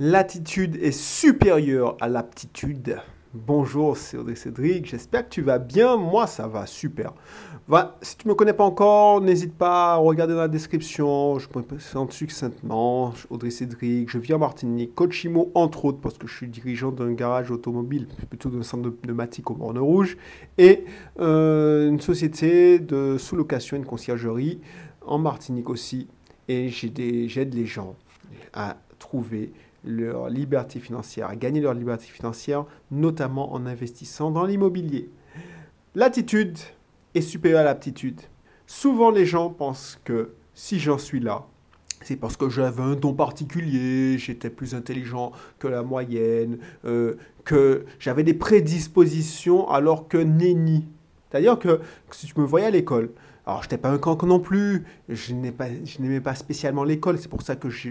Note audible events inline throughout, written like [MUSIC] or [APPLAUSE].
L'attitude est supérieure à l'aptitude. Bonjour, c'est Audrey Cédric. J'espère que tu vas bien. Moi, ça va super. si tu ne me connais pas encore, n'hésite pas à regarder dans la description. Je me présente succinctement. Audrey Cédric. Je vis en Martinique. Coach IMO, entre autres, parce que je suis dirigeant d'un garage automobile, plutôt d'un centre de pneumatique au Borne Rouge. Et euh, une société de sous-location, une conciergerie en Martinique aussi. Et j'aide les gens à trouver leur liberté financière, à gagner leur liberté financière, notamment en investissant dans l'immobilier. L'attitude est supérieure à l'aptitude. Souvent les gens pensent que si j'en suis là, c'est parce que j'avais un don particulier, j'étais plus intelligent que la moyenne, euh, que j'avais des prédispositions alors que nenni. C'est-à-dire que si tu me voyais à l'école, alors, je n'étais pas un cancre non plus, je n'aimais pas, spécialement l'école, c'est pour ça que je,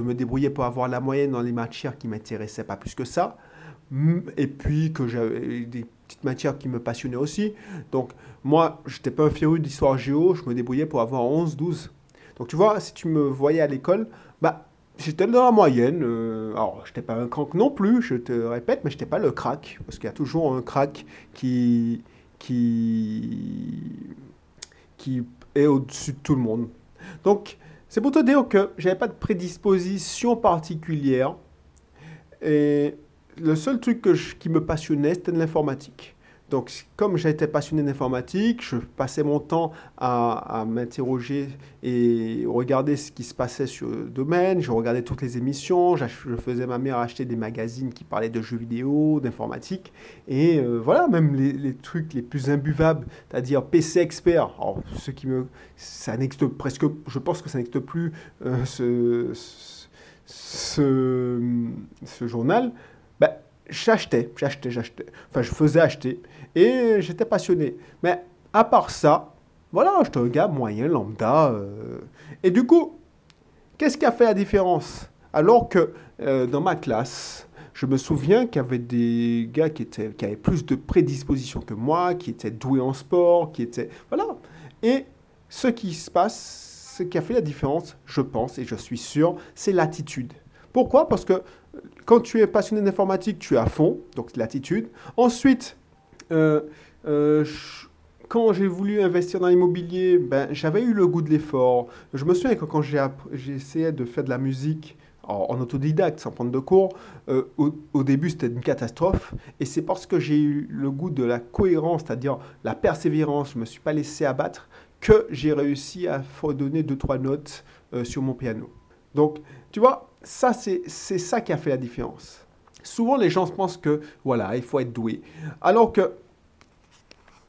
me débrouillais pour avoir la moyenne dans les matières qui m'intéressaient pas plus que ça. Et puis que j'avais des petites matières qui me passionnaient aussi. Donc, moi, je n'étais pas un féru d'histoire géo, je me débrouillais pour avoir 11, 12. Donc, tu vois, si tu me voyais à l'école, bah, j'étais dans la moyenne. Euh, alors, je n'étais pas un cancre non plus, je te répète, mais je n'étais pas le crack. Parce qu'il y a toujours un crack qui, qui est au-dessus de tout le monde. Donc, c'est pour te dire que j'avais pas de prédisposition particulière. Et le seul truc qui me passionnait, c'était l'informatique. Donc, comme j'étais passionné d'informatique, je passais mon temps à, m'interroger et regarder ce qui se passait sur le domaine. Je regardais toutes les émissions. Je faisais ma mère acheter des magazines qui parlaient de jeux vidéo, d'informatique. Et euh, voilà, même les, trucs les plus imbuvables, c'est-à-dire PC Expert. Alors, ce qui me. Ça n'existe presque. Je pense que ça n'existe plus, euh, ce, ce, ce, journal. J'achetais, j'achetais, j'achetais. Enfin, je faisais acheter. Et j'étais passionné. Mais à part ça, voilà, j'étais un gars moyen, lambda. Euh. Et du coup, qu'est-ce qui a fait la différence? Alors que euh, dans ma classe, je me souviens qu'il y avait des gars qui, étaient, qui avaient plus de prédisposition que moi, qui étaient doués en sport, qui étaient... Voilà. Et ce qui se passe, ce qui a fait la différence, je pense, et je suis sûr, c'est l'attitude. Pourquoi? Parce que quand tu es passionné d'informatique, tu es à fond, donc l'attitude. Ensuite, euh, euh, quand j'ai voulu investir dans l'immobilier, ben, j'avais eu le goût de l'effort. Je me souviens que quand essayé de faire de la musique en, autodidacte, sans prendre de cours, euh, au, début c'était une catastrophe. Et c'est parce que j'ai eu le goût de la cohérence, c'est-à-dire la persévérance, je ne me suis pas laissé abattre, que j'ai réussi à donner deux, trois notes sur mon piano. Donc, tu vois, ça c'est ça qui a fait la différence. Souvent, les gens pensent que, voilà, il faut être doué. Alors que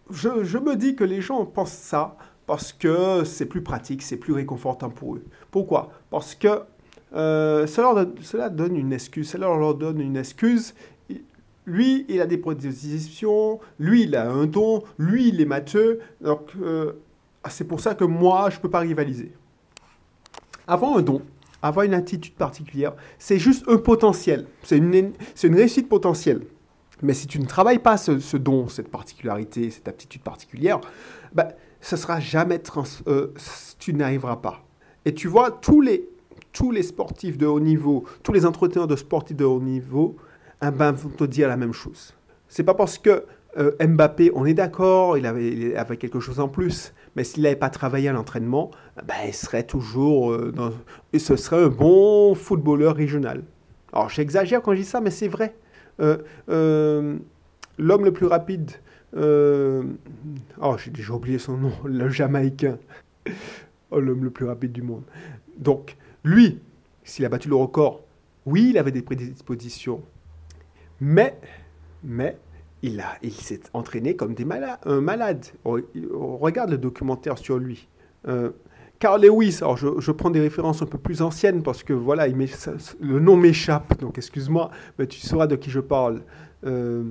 je, me dis que les gens pensent ça parce que c'est plus pratique, c'est plus réconfortant pour eux. Pourquoi? Parce que euh, cela, donne une excuse, cela leur donne une excuse. Lui, il a des prédispositions, lui, il a un don, lui, il est matheux. Donc, euh, c'est pour ça que moi, je ne peux pas rivaliser. Avant un don, avoir une attitude particulière, c'est juste un potentiel. C'est une, réussite potentielle. Mais si tu ne travailles pas ce, don, cette particularité, cette aptitude particulière, ben, ce sera jamais trans, euh, tu n'arriveras pas. Et tu vois, tous les, tous les sportifs de haut niveau, tous les entreteneurs de sportifs de haut niveau, eh ben, vont te dire la même chose. C'est pas parce que euh, Mbappé, on est d'accord, il avait, quelque chose en plus, mais s'il n'avait pas travaillé à l'entraînement, ben, il serait toujours euh, et ce serait un bon footballeur régional. Alors j'exagère quand je dis ça, mais c'est vrai. Euh, l'homme le plus rapide, oh j'ai déjà oublié son nom, [LAUGHS] le Jamaïcain, oh, l'homme le plus rapide du monde. Donc lui, s'il a battu le record, oui, il avait des prédispositions, mais, mais il, il s'est entraîné comme des malades, un malade. On, regarde le documentaire sur lui. Euh, Carl Lewis, alors je, prends des références un peu plus anciennes parce que voilà, il le nom m'échappe, donc excuse-moi, mais tu sauras de qui je parle. Euh,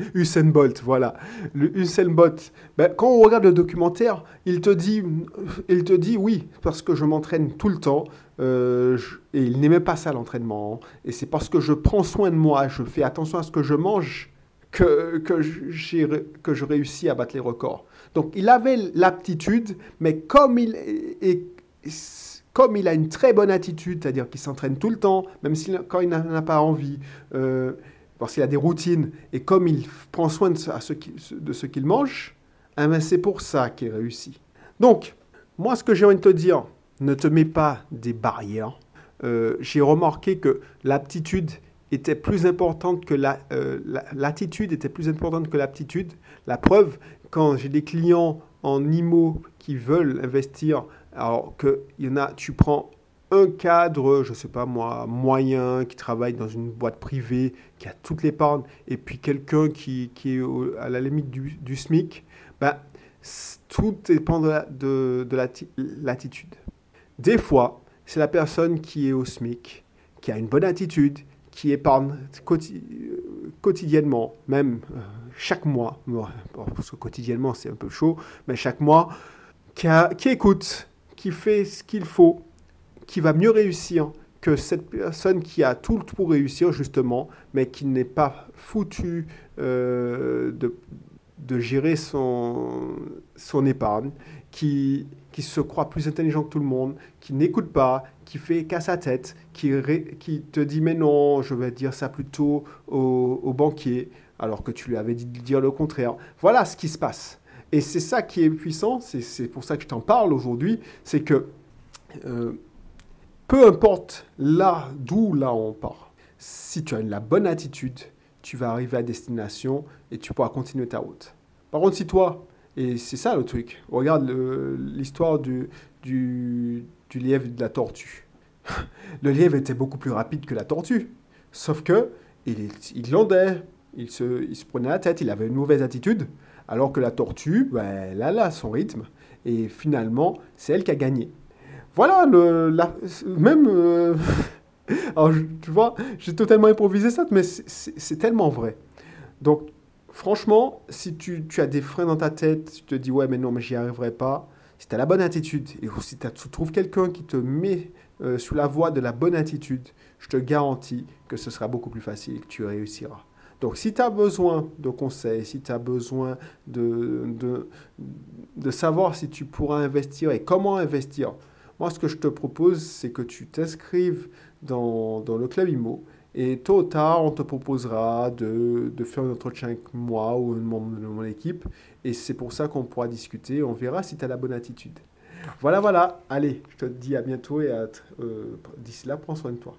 [LAUGHS] Usain Bolt, voilà. Le Usain Bolt, ben, quand on regarde le documentaire, il te dit, il te dit oui, parce que je m'entraîne tout le temps, euh, et il n'aimait pas ça l'entraînement, et c'est parce que je prends soin de moi, je fais attention à ce que je mange, que, que, que je réussis à battre les records. Donc il avait l'aptitude, mais comme il, comme il a une très bonne attitude, c'est-à-dire qu'il s'entraîne tout le temps, même quand il n'en a pas envie, euh, parce qu'il a des routines, et comme il prend soin de ce, qu'il mange, eh ben, c'est pour ça qu'il réussit. Donc, moi, ce que j'ai envie de te dire, ne te mets pas des barrières. Euh, j'ai remarqué que l'aptitude était plus importante que euh, l'attitude était plus importante que l'aptitude. La preuve, quand j'ai des clients en IMO qui veulent investir, alors qu'il y en a, tu prends un cadre, je ne sais pas moi, moyen, qui travaille dans une boîte privée, qui a toute l'épargne, et puis quelqu'un qui, qui, est à la limite du, du SMIC, ben, tout dépend de, de, de l'attitude. Des fois, c'est la personne qui est au SMIC, qui a une bonne attitude, qui épargne quotidiennement, même euh, chaque mois, parce que quotidiennement c'est un peu chaud, mais chaque mois, qui, écoute, qui fait ce qu'il faut, qui va mieux réussir que cette personne qui a tout pour réussir justement, mais qui n'est pas foutu euh, de, de, gérer son, son épargne, qui, qui se croit plus intelligent que tout le monde, qui n'écoute pas, qui fait qu'à sa tête, qui, te dit mais non, je vais dire ça plutôt au, au banquier, alors que tu lui avais dit de dire le contraire. Voilà ce qui se passe. Et c'est ça qui est puissant, c'est pour ça que je t'en parle aujourd'hui, c'est que euh, peu importe là, d'où là on part, si tu as la bonne attitude, tu vas arriver à destination et tu pourras continuer ta route. Par contre, si toi, et c'est ça le truc, regarde l'histoire du, du, lièvre et de la tortue. [LAUGHS] le lièvre était beaucoup plus rapide que la tortue, sauf que il, il glandait, il se, il se prenait la tête, il avait une mauvaise attitude, alors que la tortue, ben, elle a là son rythme, et finalement, c'est elle qui a gagné. Voilà, le, même... Euh, [LAUGHS] tu vois, j'ai totalement improvisé ça, mais c'est tellement vrai. Donc, franchement, si tu, as des freins dans ta tête, tu te dis, ouais, mais non, mais j'y arriverai pas, si tu as la bonne attitude, et si tu trouves quelqu'un qui te met euh, sous la voie de la bonne attitude, je te garantis que ce sera beaucoup plus facile et que tu réussiras. Donc, si tu as besoin de conseils, si tu as besoin de, savoir si tu pourras investir et comment investir, moi, ce que je te propose, c'est que tu t'inscrives dans, le club IMO et tôt ou tard, on te proposera de, faire un entretien avec moi ou un membre de mon équipe. Et c'est pour ça qu'on pourra discuter. On verra si tu as la bonne attitude. Voilà, voilà. Allez, je te dis à bientôt et euh, d'ici là, prends soin de toi.